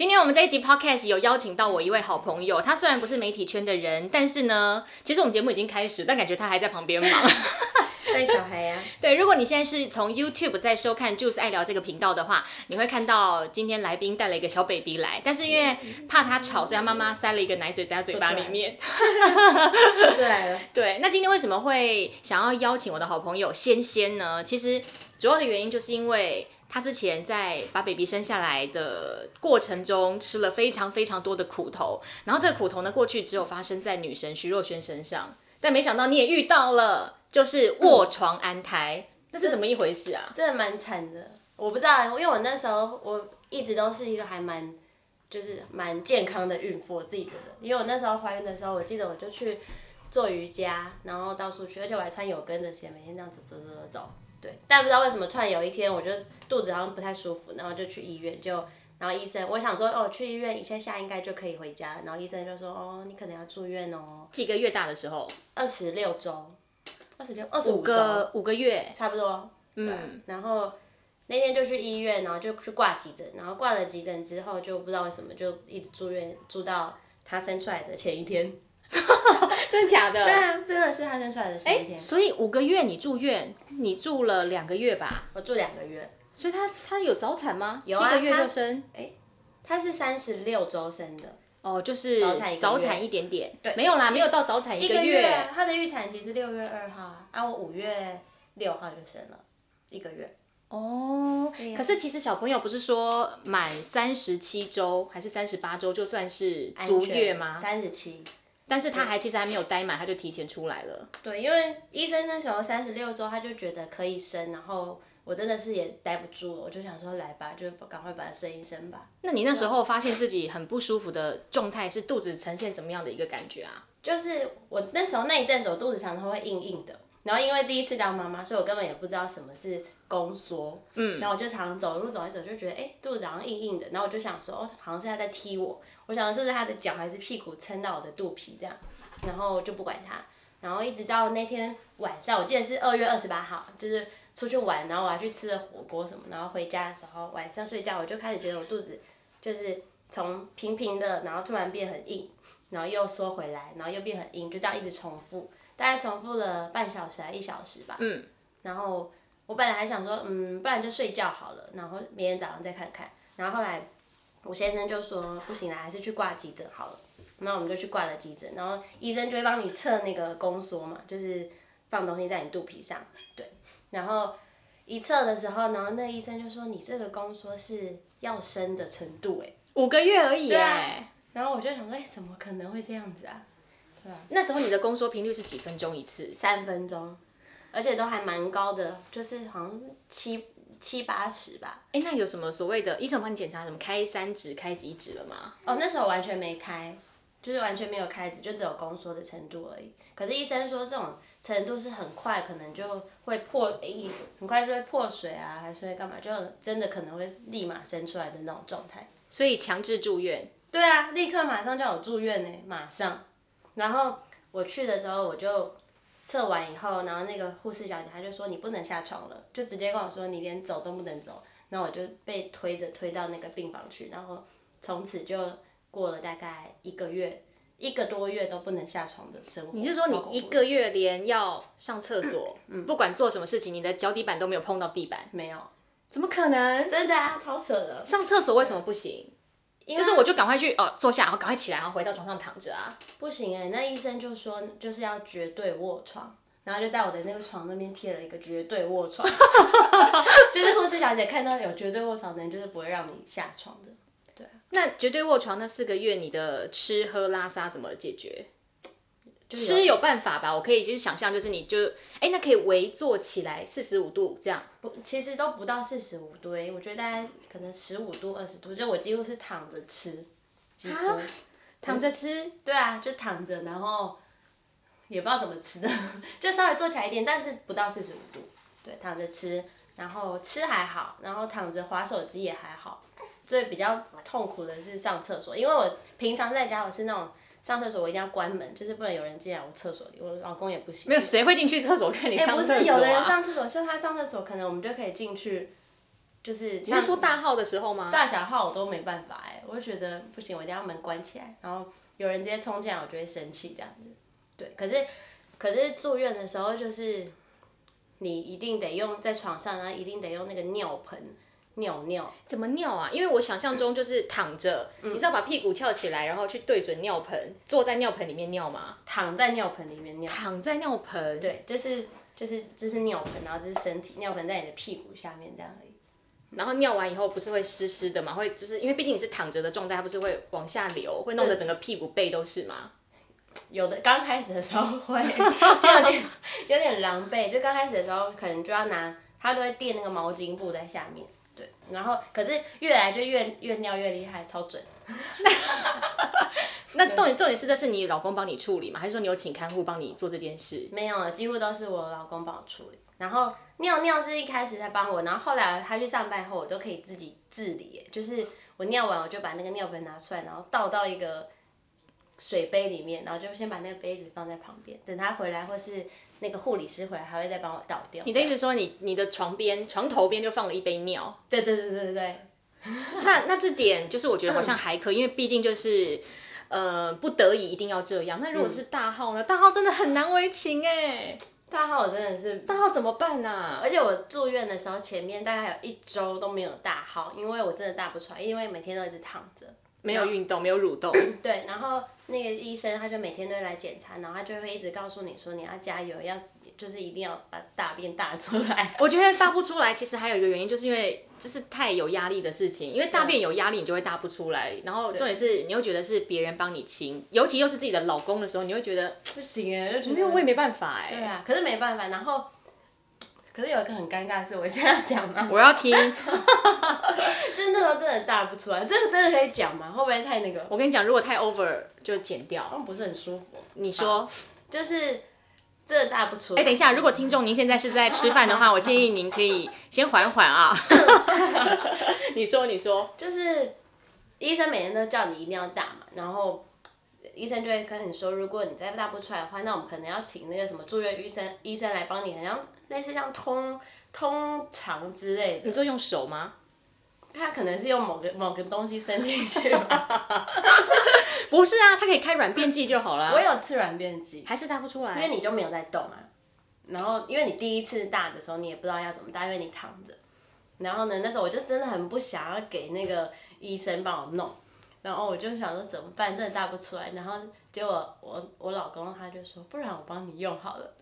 今天我们这一集 podcast 有邀请到我一位好朋友，他虽然不是媒体圈的人，但是呢，其实我们节目已经开始，但感觉他还在旁边忙。带小孩呀、对，如果你现在是从 YouTube 在收看 Juice 爱聊这个频道的话，你会看到今天来宾带了一个小 baby 来，但是因为怕他吵，所以他妈妈塞了一个奶嘴在他嘴巴里面。出来了。对，那今天为什么会想要邀请我的好朋友仙仙呢？其实主要的原因就是因为他之前在把 baby 生下来的过程中吃了非常非常多的苦头，然后这个苦头呢，过去只有发生在女神徐若瑄身上，但没想到你也遇到了，就是卧床安胎，那是怎么一回事啊？真的蛮惨的。我不知道，因为我那时候我一直都是一个还蛮就是蛮健康的孕妇，我自己觉得。因为我那时候怀孕的时候，我记得我就去做瑜伽，然后到处去，而且我还穿有跟的鞋，每天这样走走走走走。对，但不知道为什么突然有一天，我就肚子好像不太舒服，然后就去医院，就然后医生，我想说哦，去医院一下下应该就可以回家，然后医生就说哦，你可能要住院哦，几个月大的时候，二十六周，二十六二十五个五个月，差不多。嗯，然后那天就去医院，然后就去挂急诊，然后挂了急诊之后，就不知道为什么就一直住院，住到他生出来的前一天。真假的？对啊，真的是他生出来的前一天。所以五个月你住院，你住了两个月吧？我住两个月，所以他他有早产吗？有啊七个月他就生。他是三十六周生的，哦，就是早产一个月早产一点点，对没有啦，没有到早产一一个个月。他的预产期是六月二号啊，啊，我五月六号就生了，一个月。哦，可是其实小朋友不是说满三十七周还是三十八周就算是足月吗？三十七。但是他还其实还没有待满，他就提前出来了。对，因为医生那时候三十六周，他就觉得可以生，然后我真的是也待不住了，我就想说来吧，就赶快把它生一生吧。那你那时候发现自己很不舒服的状态是肚子呈现怎么样的一个感觉啊？就是我那时候那一阵子，我肚子常常会硬硬的，然后因为第一次当妈妈，所以我根本也不知道什么是宫缩，嗯，然后我就常常走路走一走，就觉得哎、肚子好像硬硬的，然后我就想说哦，好像是他在踢我，我想是不是他的脚还是屁股撑到我的肚皮这样，然后就不管他，然后一直到那天晚上，我记得是二月二十八号，就是出去玩，然后我还去吃了火锅什么，然后回家的时候晚上睡觉，我就开始觉得我肚子就是从平平的，然后突然变很硬。然后又缩回来，然后又变很硬，就这样一直重复，大概重复了半小时还一小时吧。嗯。然后我本来还想说，嗯，不然就睡觉好了，然后明天早上再看看。然后后来我先生就说不行了，还是去挂急诊好了。那我们就去挂了急诊，然后医生就会帮你测那个宫缩嘛，就是放东西在你肚皮上，对。然后一测的时候，然后那医生就说你这个宫缩是要生的程度，哎。五个月而已啊哎。然后我就想说，哎、怎么可能会这样子啊？对啊？那时候你的宫缩频率是几分钟一次？三分钟，而且都还蛮高的，就是好像七七八十吧。哎，那有什么所谓的医生帮你检查什么开三指、开几指了吗？哦，那时候完全没开，就是完全没有开指，就只有宫缩的程度而已。可是医生说这种程度是很快，可能就会破，诶、很快就会破水啊，还是会干嘛，就真的可能会立马生出来的那种状态。所以强制住院。对啊，立刻马上叫我住院呢，马上。然后我去的时候，我就测完以后，然后那个护士小姐她就说你不能下床了，就直接跟我说你连走都不能走。然后我就被推着推到那个病房去，然后从此就过了大概一个月，一个多月都不能下床的生活。你是说你一个月连要上厕所，不管做什么事情，你的脚底板都没有碰到地板？没有？怎么可能？真的啊，超扯的。上厕所为什么不行？就是我就赶快去哦坐下，然后赶快起来，然后回到床上躺着啊。不行哎、那医生就说就是要绝对卧床，然后就在我的那个床那边贴了一个绝对卧床，就是护士小姐看到有绝对卧床的人，就是不会让你下床的。对那绝对卧床那四个月，你的吃喝拉撒怎么解决？就是吃有办法吧？我可以就是想象，就是你就哎、那可以围坐起来四十五度这样。不，其实都不到四十五度欸，我觉得大概可能十五度、二十度，就我几乎是躺着吃，几乎。躺着吃，对啊，就躺着，然后也不知道怎么吃的，就稍微坐起来一点，但是不到四十五度。对，躺着吃，然后吃还好，然后躺着划手机也还好。最比较痛苦的是上厕所，因为我平常在家我是那种上厕所我一定要关门，就是不能有人进来我厕所里，我老公也不行。没有谁会进去厕所看你上厕所啊？是有的人上厕所，像他上厕所，可能我们就可以进去就是你是说大号的时候吗？大小号我都没办法哎，我就觉得不行，我一定要门关起来，然后有人直接冲进来，我就会生气这样子。对，可是可是住院的时候就是你一定得用在床上，然后一定得用那个尿盆尿尿。怎么尿啊？因为我想象中就是躺着，你知道把屁股翘起来，然后去对准尿盆，坐在尿盆里面尿吗？躺在尿盆里面尿。躺在尿盆。对，就是就是这是尿盆，然后这是身体，尿盆在你的屁股下面这样而已。然后尿完以后不是会湿湿的嘛？会就是因为毕竟你是躺着的状态，它不是会往下流，会弄得整个屁股背都是吗？有的刚开始的时候会，就有点有点狼狈。就刚开始的时候，可能就要拿，他都会垫那个毛巾布在下面。对，然后可是越来就越越尿越厉害，超准。那重点重点是这是你老公帮你处理吗？还是说你有请看护帮你做这件事？没有，几乎都是我老公帮我处理。然后尿尿是一开始在帮我，然后后来他去上班后，我都可以自己自理。就是我尿完，我就把那个尿盆拿出来，然后倒到一个水杯里面，然后就先把那个杯子放在旁边，等他回来或是那个护理师回来，还会再帮我倒掉。你的意思说，你你的床边床头边就放了一杯尿？对对对对对对。那那这点就是我觉得好像还可以，因为毕竟就是呃不得已一定要这样。那如果是大号呢？大号真的很难为情哎。大号我真的是大号怎么办呢？而且我住院的时候，前面大概有一周都没有大号，因为我真的大不出来，因为每天都一直躺着，没有运动，没有蠕动。对，然后那个医生他就每天都会来检查，然后他就会一直告诉你说你要加油，要就是一定要把大便大出来。我觉得大不出来，其实还有一个原因，就是因为这是太有压力的事情，因为大便有压力，你就会大不出来。然后重点是，你又觉得是别人帮你清，尤其又是自己的老公的时候，你会觉得不行哎，没有我也没办法哎。对啊，可是没办法，然后可是有一个很尴尬的事，我现在讲吗？我要听。就是那时候真的大不出来，这个真的可以讲吗？会不会太那个？我跟你讲，如果太 over 就剪掉，好像不是很舒服。你说，就是这大不出来。哎，等一下，如果听众您现在是在吃饭的话，我建议您可以先缓缓啊。你说，你说，就是医生每天都叫你一定要大嘛，然后医生就会跟你说，如果你再大不出来的话，那我们可能要请那个什么住院医生医生来帮你，好像类似像通通肠之类的。你说用手吗？他可能是用某个某个东西伸进去。不是啊，他可以开软便剂就好了。我有吃软便剂，还是大不出来，因为你就没有在动啊。然后，因为你第一次大的时候，你也不知道要怎么大，因为你躺着。然后呢，那时候我就真的很不想要给那个医生帮我弄。然后我就想说怎么办，真的大不出来。然后结果我我老公他就说，不然我帮你用好了。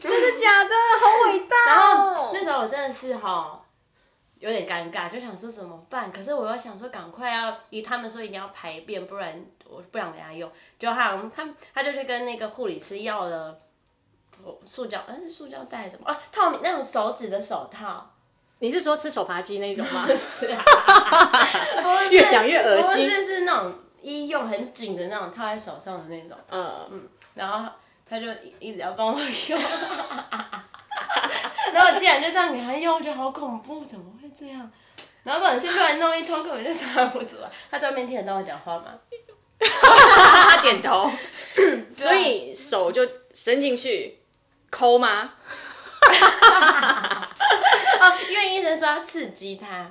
真的假的？好伟大。然后那时候我真的是哈。有点尴尬，就想说怎么办？可是我又想说，赶快要，以他们说一定要排便，不然我不想给他用。就他他他就去跟那个护理师要了，塑胶，嗯，是塑胶袋什么啊？透明那种手指的手套。你是说吃手扒鸡那种吗？是啊。越讲越恶心。不是是那种医用很紧的那种套在手上的那种。嗯嗯。然后他就一直要帮我用。然后我竟然就这样给他用，我觉得好恐怖，怎么会这样？然后总是乱弄一通，根本就抓不住啊！他在外面听得到我讲话吗？他点头，所以手就伸进去抠吗？哦，因为医生说要刺激他，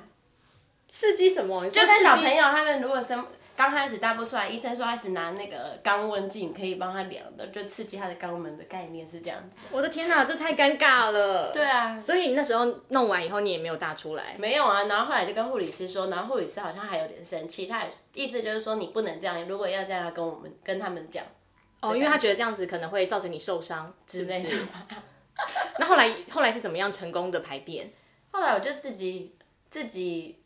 刺激什么？就跟小朋友他们如果生。刚开始大不出来，医生说他只拿那个肛温镜可以帮他量的，就刺激他的肛门的概念是这样子。我的天哪，这太尴尬了。对啊，所以那时候弄完以后你也没有大出来。没有啊，然后后来就跟护理师说，然后护理师好像还有点生气，他也意思就是说你不能这样，如果要这样跟我们跟他们讲。哦，因为他觉得这样子可能会造成你受伤之类的。那后来后来是怎么样成功的排便？后来我就自己自己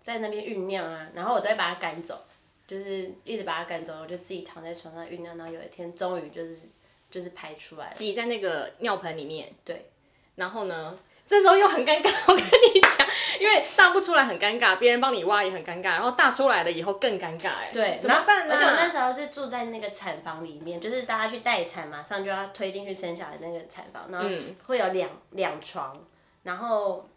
在那边酝酿啊，然后我都会把他赶走。就是一直把他赶走，我就自己躺在床上酝酿，然后有一天终于就是就是排出来了，挤在那个尿盆里面。对，然后呢，这时候又很尴尬，我跟你讲，因为大不出来很尴尬，别人帮你挖也很尴尬，然后大出来了以后更尴尬哎。对，怎么办呢？而且我那时候是住在那个产房里面，就是大家去待产，马上就要推进去生下来那个产房，然后会有两两床，然后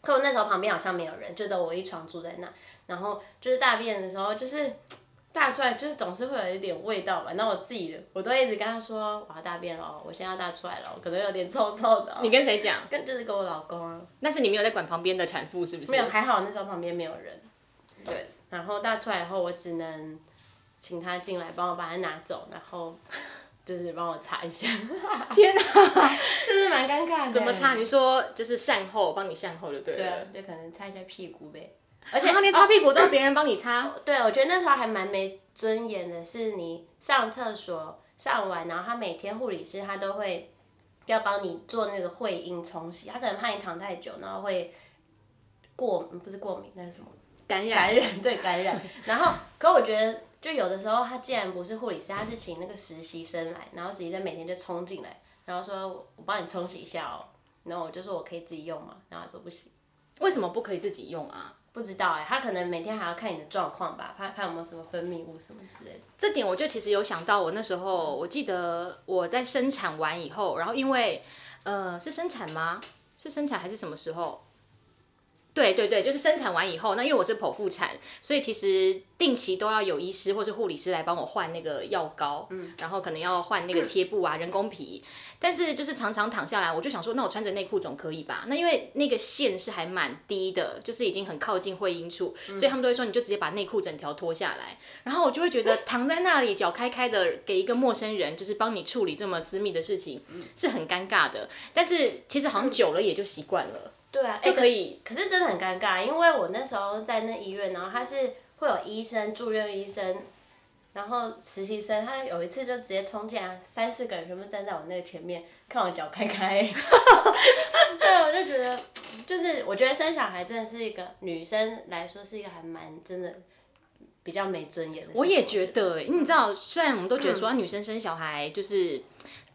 可我那时候旁边好像没有人，就只有我一床住在那。然后就是大便的时候，就是 大出来就是总是会有一点味道嘛。那我自己我都一直跟他说我要大便了，我现在要大出来了，可能有点臭臭的哦。你跟谁讲？跟就是跟我老公啊。那是你没有在管旁边的产妇是不是？没有，还好那时候旁边没有人。对，然后大出来以后，我只能请他进来帮我把它拿走，然后就是帮我擦一下。天哪，就是蛮尴尬的。怎么擦？你说就是善后，帮你善后就对了。对啊，就可能擦一下屁股呗。而且连擦屁股都要别人帮你擦。对，我觉得那时候还蛮没尊严的，是你上厕所上完，然后他每天护理师他都会要帮你做那个会阴冲洗，他可能怕你躺太久，然后会过不是过敏，那是什么？感染。感染对感染。然后，可我觉得就有的时候他既然不是护理师，他是请那个实习生来，然后实习生每天就冲进来，然后说我帮你冲洗一下哦，然后我就说我可以自己用嘛，然后他说不行。为什么不可以自己用啊？不知道哎，他可能每天还要看你的状况吧，看看有没有什么分泌物什么之类的。这点我就其实有想到，我那时候我记得我在生产完以后，然后因为呃是生产吗？是生产还是什么时候？对对对，就是生产完以后，那因为我是剖腹产，所以其实定期都要有医师或是护理师来帮我换那个药膏，嗯，然后可能要换那个贴布啊、人工皮。但是就是常常躺下来，我就想说，那我穿着内裤总可以吧？那因为那个线是还蛮低的，就是已经很靠近会阴处，所以他们都会说，你就直接把内裤整条脱下来。然后我就会觉得躺在那里脚开开的，给一个陌生人就是帮你处理这么私密的事情，是很尴尬的。但是其实好像久了也就习惯了。对啊，就可以。可是真的很尴尬，因为我那时候在那医院，然后他是会有医生、住院医生，然后实习生，他有一次就直接冲进来，三四个人全部站在我那个前面，看我脚开开。对，我就觉得，就是我觉得生小孩真的是一个女生来说是一个还蛮真的比较没尊严的。我也觉得，因为你知道，虽然我们都觉得说女生生小孩就是。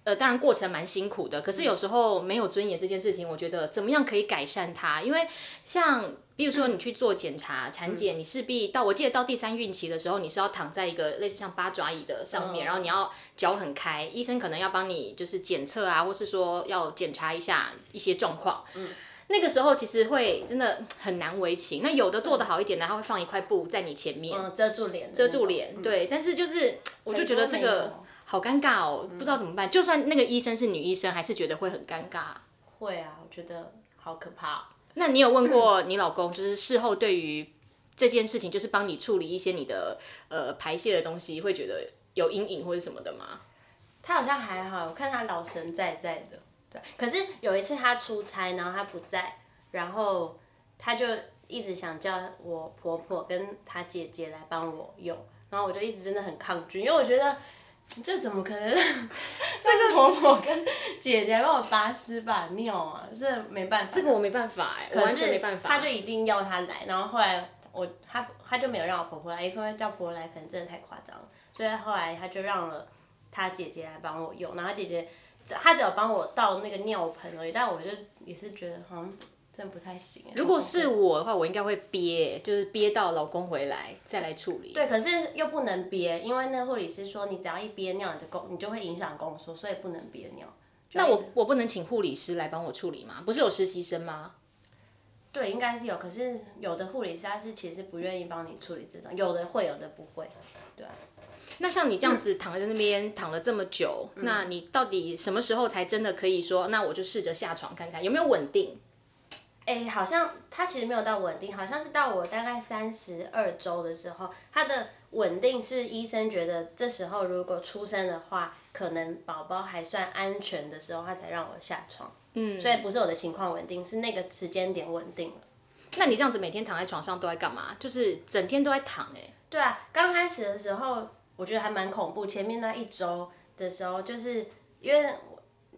呃，当然过程蛮辛苦的，可是有时候没有尊严这件事情，我觉得怎么样可以改善它？因为像比如说你去做检查、产检，你势必到我记得到第三孕期的时候，你是要躺在一个类似像八爪椅的上面，然后你要脚很开，医生可能要帮你就是检测啊，或是说要检查一下一些状况。嗯，那个时候其实会真的很难为情。那有的做的好一点的，他会放一块布在你前面，遮住脸，遮住脸。对，但是就是我就觉得这个。好尴尬哦，不知道怎么办。就算那个医生是女医生，还是觉得会很尴尬。会啊，我觉得好可怕。那你有问过你老公，就是事后对于这件事情，就是帮你处理一些你的呃排泄的东西，会觉得有阴影或者什么的吗？他好像还好，我看他老神在在的。对，可是有一次他出差，然后他不在，然后他就一直想叫我婆婆跟他姐姐来帮我用，然后我就一直真的很抗拒，因为我觉得。这怎么可能？这个婆婆跟姐姐帮我拔屎把尿啊，这没办法。这个我没办法哎，完全没办法。他就一定要他来，然后后来我他他就没有让我婆婆来，因为叫婆婆来可能真的太夸张了，所以后来他就让了他姐姐来帮我用，然后姐姐他只有帮我倒那个尿盆而已，但我就也是觉得好像。真不太行。如果是我的话，我应该会憋，就是憋到老公回来再来处理。对，可是又不能憋，因为那护理师说，你只要一憋尿，你的宫你就会影响宫缩，所以不能憋尿。那我我不能请护理师来帮我处理吗？不是有实习生吗？对，应该是有，可是有的护理师他是其实不愿意帮你处理这种，有的会，有的不会。对。那像你这样子躺在那边躺了这么久，那你到底什么时候才真的可以说，那我就试着下床看看有没有稳定？哎，好像他其实没有到稳定，好像是到我大概三十二周的时候，他的稳定是医生觉得这时候如果出生的话，可能宝宝还算安全的时候，他才让我下床。嗯，所以不是我的情况稳定，是那个时间点稳定了。那你这样子每天躺在床上都在干嘛？就是整天都在躺哎。对啊，刚开始的时候我觉得还蛮恐怖，前面那一周的时候，就是因为。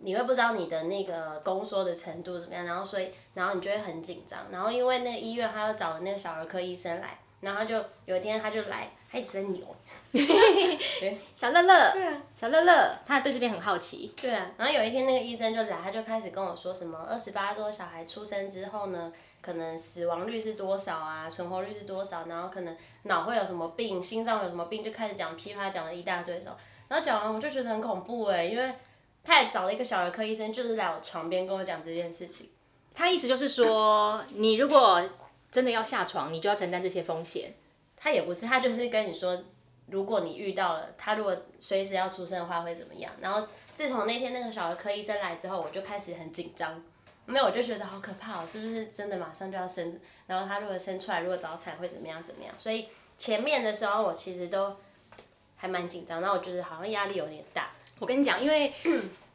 你会不知道你的那个宫缩的程度怎么样，然后所以，然后你就会很紧张，然后因为那个医院他要找那个小儿科医生来，然后就有一天他就来，他一直在扭，小乐乐，对啊，小乐乐，他对这边很好奇，对啊，然后有一天那个医生就来，他就开始跟我说什么二十八周小孩出生之后呢，可能死亡率是多少啊，存活率是多少，然后可能脑会有什么病，心脏有什么病，就开始讲噼啪讲了一大堆的时候，然后讲完我就觉得很恐怖哎，因为。他也找了一个小儿科医生，就是来我床边跟我讲这件事情。他意思就是说，你如果真的要下床，你就要承担这些风险。他也不是，他就是跟你说，如果你遇到了他，如果随时要出生的话会怎么样？然后自从那天那个小儿科医生来之后，我就开始很紧张，没有我就觉得好可怕哦，是不是真的马上就要生？然后他如果生出来，如果早产会怎么样怎么样？所以前面的时候我其实都还蛮紧张，然后我觉得好像压力有点大。我跟你讲，因为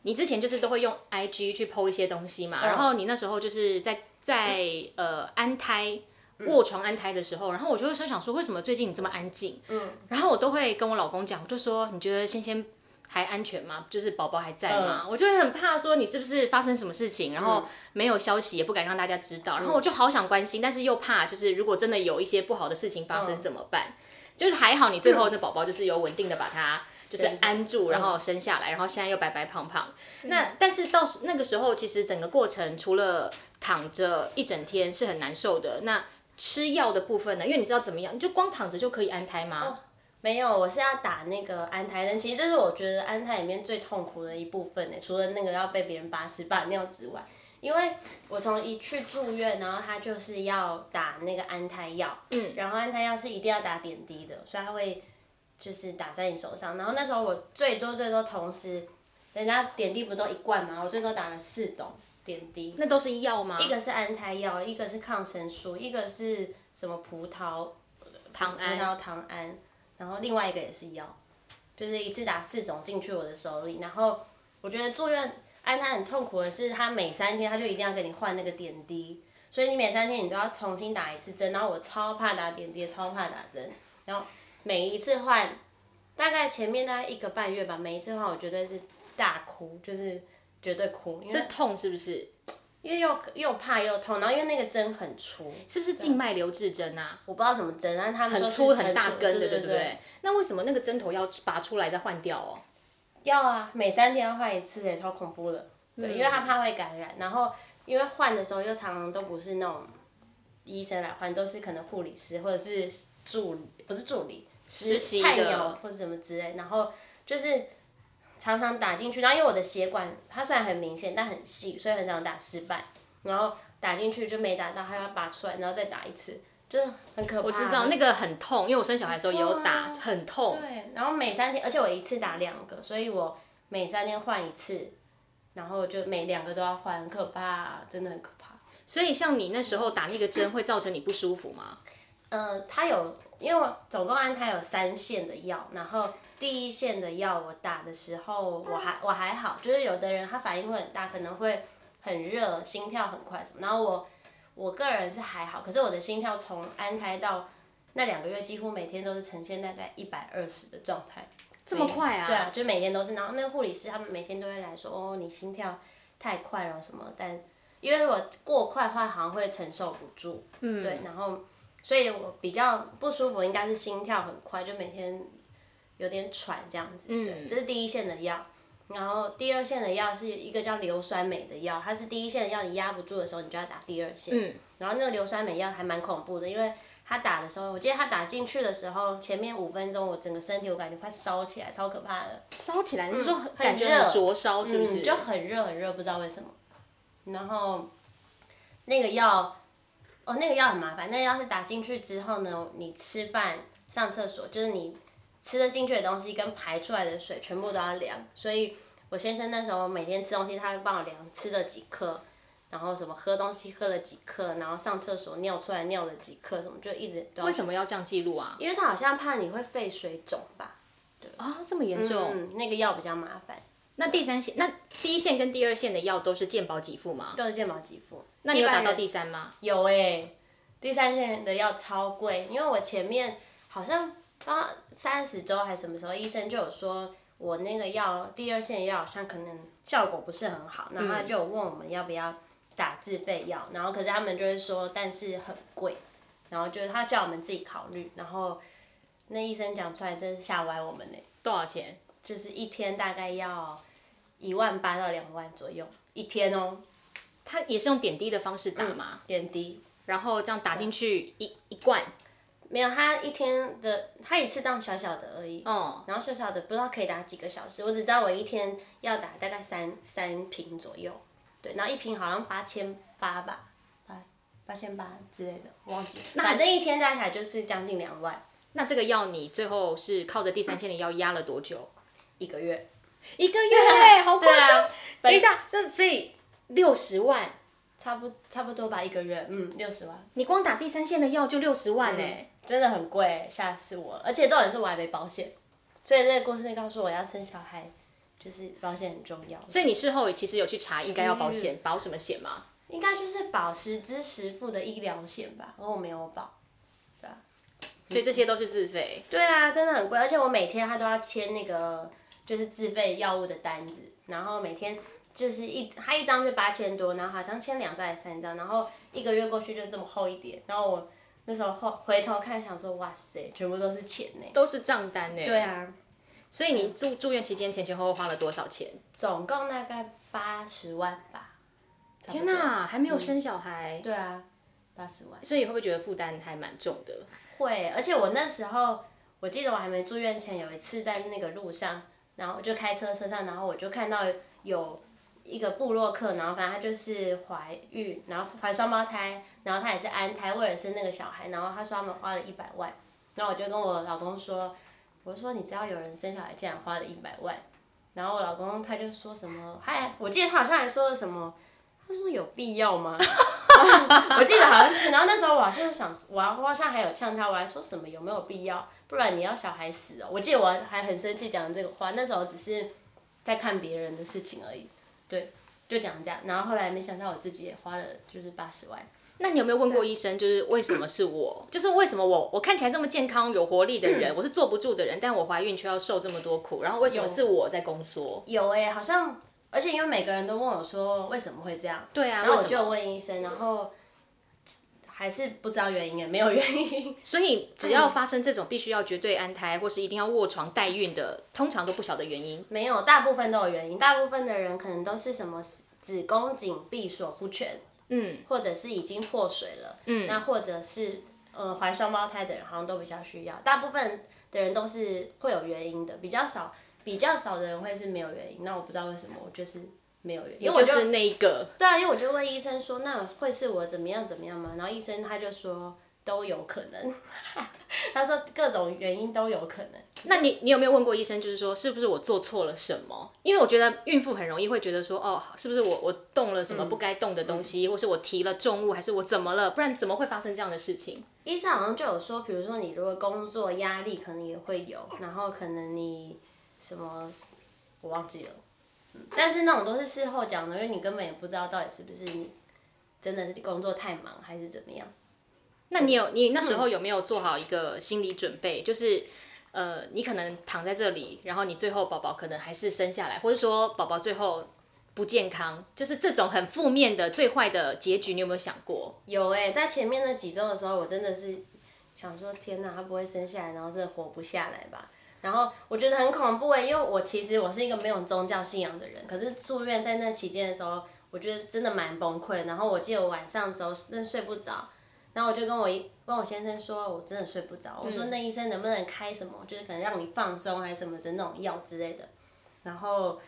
你之前就是都会用 IG 去 PO 一些东西嘛，然后你那时候就是在在呃安胎。卧床安胎的时候，然后我就会想说，为什么最近你这么安静？嗯，然后我都会跟我老公讲，我就说，你觉得仙仙还安全吗？就是宝宝还在吗？我就会很怕说你是不是发生什么事情，然后没有消息，也不敢让大家知道，然后我就好想关心，但是又怕就是如果真的有一些不好的事情发生怎么办？就是还好你最后那宝宝就是有稳定的把它就是安住，然后生下来，然后现在又白白胖胖。那但是到那个时候，其实整个过程除了躺着一整天是很难受的，那。吃药的部分呢？因为你知道怎么样，你就光躺着就可以安胎吗？没有，我是要打那个安胎针。其实这是我觉得安胎里面最痛苦的一部分呢，除了那个要被别人拔屎把尿之外，因为我从一去住院，然后他就是要打那个安胎药，嗯，然后安胎药是一定要打点滴的，所以他会就是打在你手上。然后那时候我最多最多同时，人家点滴不都一罐吗？我最多打了四种。点滴，那都是药吗？一个是安胎药，一个是抗生素，一个是什么葡萄糖胺，葡萄糖胺，然后另外一个也是药，就是一次打四种进去我的手里。然后我觉得住院安胎很痛苦的是，他每三天他就一定要给你换那个点滴，所以你每三天你都要重新打一次针。然后我超怕打点滴，超怕打针。然后每一次换，大概前面大概一个半月吧，每一次换我绝对是大哭，就是。绝对哭，是痛是不是？因为又又怕又痛，然后因为那个针很粗，是不是静脉留置针啊？我不知道什么针，但他们很粗很大根的，对不对？那为什么那个针头要拔出来再换掉哦？要啊，每三天要换一次，也超恐怖的。对，因为他怕会感染，然后因为换的时候又常常都不是那种医生来换，都是可能护理师或者是助不是助理实习菜鸟或者什么之类，然后就是。常常打进去，然后因为我的血管它虽然很明显，但很细，所以很常打失败。然后打进去就没打到，还要拔出来，然后再打一次，就是很可怕。我知道那个很痛，因为我生小孩的时候也有打，很痛。对，然后每三天，而且我一次打两个，所以我每三天换一次，然后就每两个都要换，很可怕，真的很可怕。所以像你那时候打那个针会造成你不舒服吗？呃，它有，因为我总共安胎有三线的药，然后。第一线的药我打的时候，我还我还好，就是有的人他反应会很大，可能会很热，心跳很快什么。然后我我个人是还好，可是我的心跳从安胎到那两个月，几乎每天都是呈现大概一百二十的状态。这么快啊？对啊，就每天都是。然后那个护理师他们每天都会来说，哦，你心跳太快了什么。但因为如果过快的话，好像会承受不住。嗯。对，然后所以我比较不舒服，应该是心跳很快，就每天。有点喘这样子，这是第一线的药，然后第二线的药是一个叫硫酸镁的药，它是第一线的药，你压不住的时候，你就要打第二线。然后那个硫酸镁药还蛮恐怖的，因为它打的时候，我记得它打进去的时候，前面五分钟我整个身体我感觉快烧起来，超可怕的。烧起来，你是说感觉很灼烧是不是？就很热很热，不知道为什么。然后那个药，哦，那个药很麻烦，那个药是打进去之后呢，你吃饭、上厕所，就是你。吃的进去的东西跟排出来的水全部都要量，所以我先生那时候每天吃东西，他会帮我量吃了几克，然后什么喝东西喝了几克，然后上厕所尿出来尿了几克，什么就一直。为什么要这样记录啊？因为他好像怕你会肺水肿吧？对啊，这么严重？嗯，那个药比较麻烦。那第三线，那第一线跟第二线的药都是健保给付吗？都是健保给付。那你有打到第三吗？有诶，第三线的药超贵，因为我前面好像。到三十周还是什么时候，医生就有说我那个药第二线药好像可能效果不是很好，然后他就问我们要不要打自费药，然后可是他们就会说但是很贵，然后就是他叫我们自己考虑，然后那医生讲出来真是吓歪我们呢。多少钱？就是一天大概要一万八到两万左右一天哦。他也是用点滴的方式打吗？点滴，然后这样打进去一一罐。没有，他一天的他一次这样小小的而已，哦，然后小小的不知道可以打几个小时，我只知道我一天要打大概三三瓶左右，对，然后一瓶好像八千八吧，八八千八之类的，忘记，反正一天加起来就是将近两万。那这个药你最后是靠着第三线的药压了多久？一个月，一个月，好夸张！啊，等一下，这所以六十万，差不差不多吧，一个月，嗯，六十万，你光打第三线的药就六十万呢、真的很贵，吓死我了。而且重点是我还没保险，所以这个公司告诉我要生小孩，就是保险很重要。所以你事后其实有去查应该要保险，保什么险吗？应该就是保实支实付的医疗险吧，而我没有保。对啊，所以这些都是自费。对啊，真的很贵，而且我每天他都要签那个就是自费药物的单子，然后每天就是一他一张就八千多，然后好像签两张还是三张，然后一个月过去就这么厚一点，然后我那时候后回头看想说，哇塞，全部都是钱呢。都是账单呢。对啊，所以你住住院期间前前后后花了多少钱？总共大概八十万吧。差不多天哪，还没有生小孩，对啊，八十万。所以会不会觉得负担还蛮重的？会，而且我那时候，我记得我还没住院前，有一次在那个路上，然后就开车车上，然后我就看到有一个部落客，然后反正他就是怀孕，然后怀双胞胎，然后他也是安胎，为了生那个小孩，然后他说他们花了一百万，然后我就跟我老公说，我说你知道有人生小孩竟然花了一百万，然后我老公他就说什么，他还我记得他好像还说了什么。他说有必要吗？我记得好像是，然后那时候我好像想，我我好像还有呛他，我还说什么有没有必要？不然你要小孩死哦。我记得我还很生气讲这个话，那时候只是在看别人的事情而已，对，就讲这样。然后后来没想到我自己也花了就是八十万。那你有没有问过医生，就是为什么是我？就是为什么我我看起来这么健康有活力的人，我是坐不住的人，但我怀孕却要受这么多苦，然后为什么是我在宫缩？有哎、好像而且因为每个人都问我说为什么会这样，对啊，然后我就？问医生，然后还是不知道原因也没有原因。所以只要发生这种必须要绝对安胎，或是一定要卧床代孕的，通常都不晓得原因。没有，大部分都有原因。大部分的人可能都是什么子宫颈闭锁不全，嗯，或者是已经破水了，嗯，那或者是呃怀双胞胎的人好像都比较需要。大部分的人都是会有原因的，比较少比较少的人会是没有原因。那我不知道为什么，我就是没有原因，因为我就是那一个。对啊，因为我就问医生说，那会是我怎么样怎么样吗？然后医生他就说都有可能，他说各种原因都有可能。那你你有没有问过医生，就是说是不是我做错了什么？因为我觉得孕妇很容易会觉得说，哦，是不是我我动了什么不该动的东西，或是我提了重物，还是我怎么了？不然怎么会发生这样的事情？医生好像就有说，比如说你如果工作压力可能也会有，然后可能你什么我忘记了，嗯但是那种都是事后讲的，因为你根本也不知道到底是不是你真的是工作太忙还是怎么样。那你有你那时候有没有做好一个心理准备？就是呃，你可能躺在这里，然后你最后宝宝可能还是生下来，或者说宝宝最后不健康，就是这种很负面的最坏的结局，你有没有想过？有哎、在前面那几周的时候，我真的是想说，天哪，他不会生下来，然后真的活不下来吧？然后我觉得很恐怖哎、因为我其实我是一个没有宗教信仰的人，可是住院在那期间的时候，我觉得真的蛮崩溃。然后我记得我晚上的时候真的睡不着，然后我就跟我一跟我先生说，我真的睡不着。我说那医生能不能开什么，就是可能让你放松还是什么的那种药之类的。然后，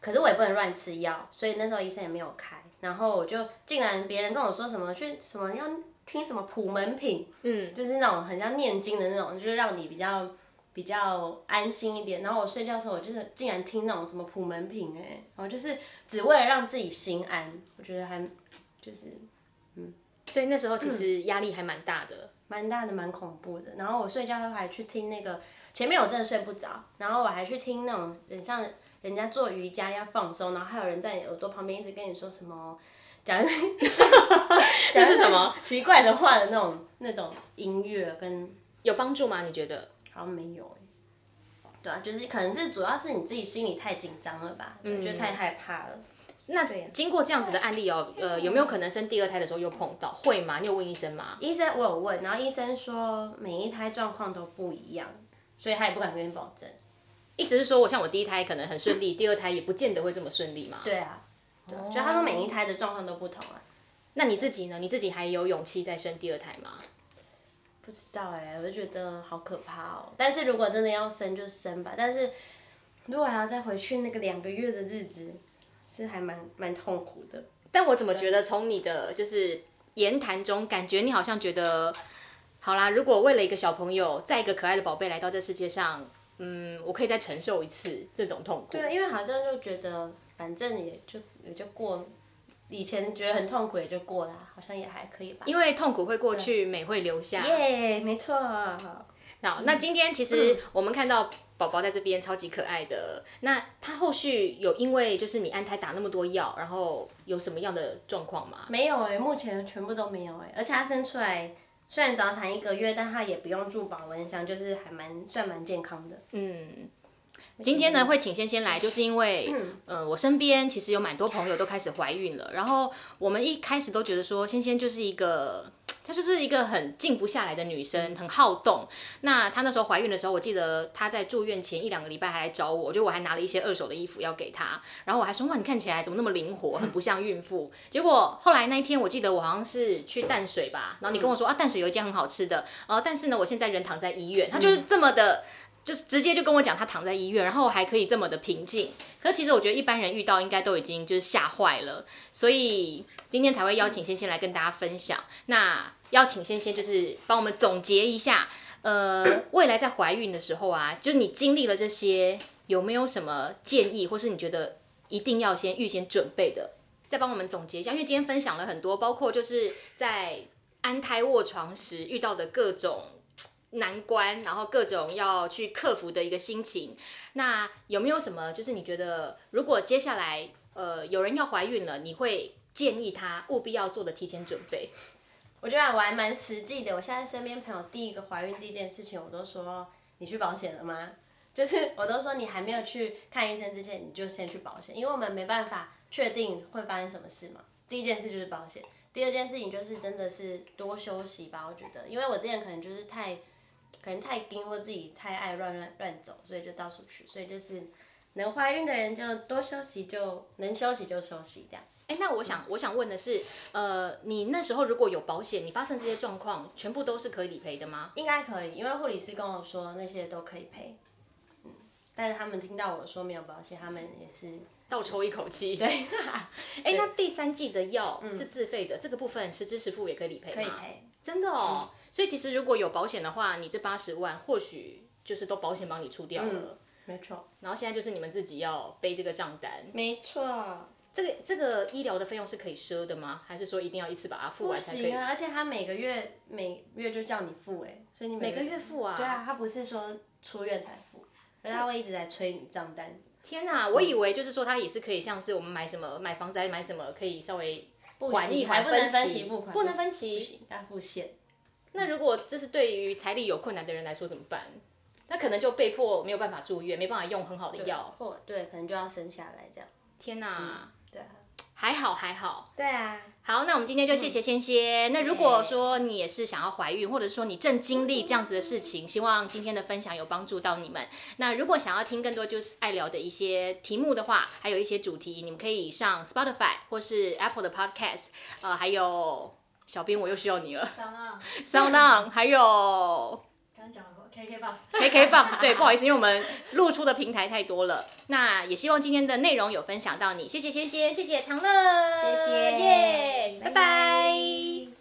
可是我也不能乱吃药，所以那时候医生也没有开。然后我就竟然别人跟我说什么去什么要听什么普门品，嗯，就是那种很像念经的那种，就是让你比较比较安心一点。然后我睡觉的时候，我就是竟然听那种什么普门品哎、然后就是只为了让自己心安，我觉得还就是嗯所以那时候其实压力还蛮大的。蛮大的，蛮恐怖的。然后我睡觉的时候还去听那个，前面我真的睡不着，然后我还去听那种很像人家做瑜伽要放松，然后还有人在你耳朵旁边一直跟你说什么。讲 这是什么奇怪的话的那种那种音乐跟有帮助吗？你觉得？好像没有哎、对啊，就是可能是主要是你自己心里太紧张了吧，我觉得太害怕了。那对呀经过这样子的案例哦，呃，有没有可能生第二胎的时候又碰到？会吗？你有问医生吗？医生我有问，然后医生说每一胎状况都不一样，所以他也不敢跟你保证。一直是说我像我第一胎可能很顺利，第二胎也不见得会这么顺利嘛。对啊，对啊，就他说每一胎的状况都不同啊。那你自己呢？你自己还有勇气再生第二胎吗？不知道哎、我就觉得好可怕哦。但是如果真的要生就生吧，但是如果还要再回去那个两个月的日子，是还蛮蛮痛苦的。但我怎么觉得从你的就是言谈中，感觉你好像觉得好啦，如果为了一个小朋友，再一个可爱的宝贝来到这世界上，嗯，我可以再承受一次这种痛苦。对，因为好像就觉得反正也就也就过，以前觉得很痛苦也就过了，好像也还可以吧。因为痛苦会过去，美会留下。耶，没错。好，那今天其实我们看到宝宝在这边超级可爱的，那他后续有因为就是你安胎打那么多药，然后有什么样的状况吗？没有哎，目前全部都没有哎，而且他生出来虽然早产一个月，但他也不用住保温箱，就是还蛮算蛮健康的。嗯。今天呢会请先先来，就是因为，呃，我身边其实有蛮多朋友都开始怀孕了，然后我们一开始都觉得说，先先就是一个，她就是一个很静不下来的女生，很好动。那她那时候怀孕的时候，我记得她在住院前一两个礼拜还来找我，就我还拿了一些二手的衣服要给她，然后我还说哇，你看起来怎么那么灵活，很不像孕妇。结果后来那一天，我记得我好像是去淡水吧，然后你跟我说啊，淡水有一间很好吃的，呃，但是呢，我现在人躺在医院，她就是这么的。就是直接就跟我讲，他躺在医院，然后还可以这么的平静。可其实我觉得一般人遇到应该都已经就是吓坏了，所以今天才会邀请仙仙来跟大家分享。那邀请仙仙就是帮我们总结一下，呃，未来在怀孕的时候啊，就是你经历了这些，有没有什么建议，或是你觉得一定要先预先准备的？再帮我们总结一下，因为今天分享了很多，包括就是在安胎卧床时遇到的各种。难关，然后各种要去克服的一个心情。那有没有什么，就是你觉得，如果接下来呃有人要怀孕了，你会建议他务必要做的提前准备？我觉得我还蛮实际的。我现在身边朋友第一个怀孕第一件事情，我都说你去保险了吗？就是我都说你还没有去看医生之前，你就先去保险，因为我们没办法确定会发生什么事嘛。第一件事就是保险，第二件事情就是真的是多休息吧。我觉得，因为我之前可能就是太。可能太盯或自己太爱乱乱乱走，所以就到处去。所以就是能怀孕的人就多休息，就能休息就休息这样。哎，那我想我想问的是，呃，你那时候如果有保险，你发生这些状况，全部都是可以理赔的吗？应该可以，因为护理师跟我说那些都可以赔。嗯，但是他们听到我说没有保险，他们也是倒抽一口气。对。哎，那第三季的药是自费的，这个部分实支实付也可以理赔吗？可以赔。真的哦，所以其实如果有保险的话，你这八十万或许就是都保险帮你出掉了，没错。然后现在就是你们自己要背这个账单，没错。这个这个医疗的费用是可以赊的吗？还是说一定要一次把它付完才可以？不行啊，而且他每个月每月就叫你付哎，所以你每个月付啊？对啊，他不是说出院才付，而他会一直在催你账单。天哪，我以为就是说他也是可以像是我们买什么买房子还买什么可以稍微。缓一缓分期，不能分期，要付现。那如果这是对于财力有困难的人来说怎么办？那可能就被迫没有办法住院，没办法用很好的药，或对，可能就要生下来这样。天哪！对啊。还好还好，对啊。好，那我们今天就谢谢仙仙。那如果说你也是想要怀孕，或者说你正经历这样子的事情，希望今天的分享有帮助到你们。那如果想要听更多就是爱聊的一些题目的话，还有一些主题，你们可以上 Spotify 或是 Apple 的 Podcast，呃，还有小编我又需要你了，Sound On，还有。KKBox，对，不好意思，因为我们露出的平台太多了。那也希望今天的内容有分享到你，谢谢仙仙，谢谢长乐，谢谢耶，拜拜。